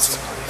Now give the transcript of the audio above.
That's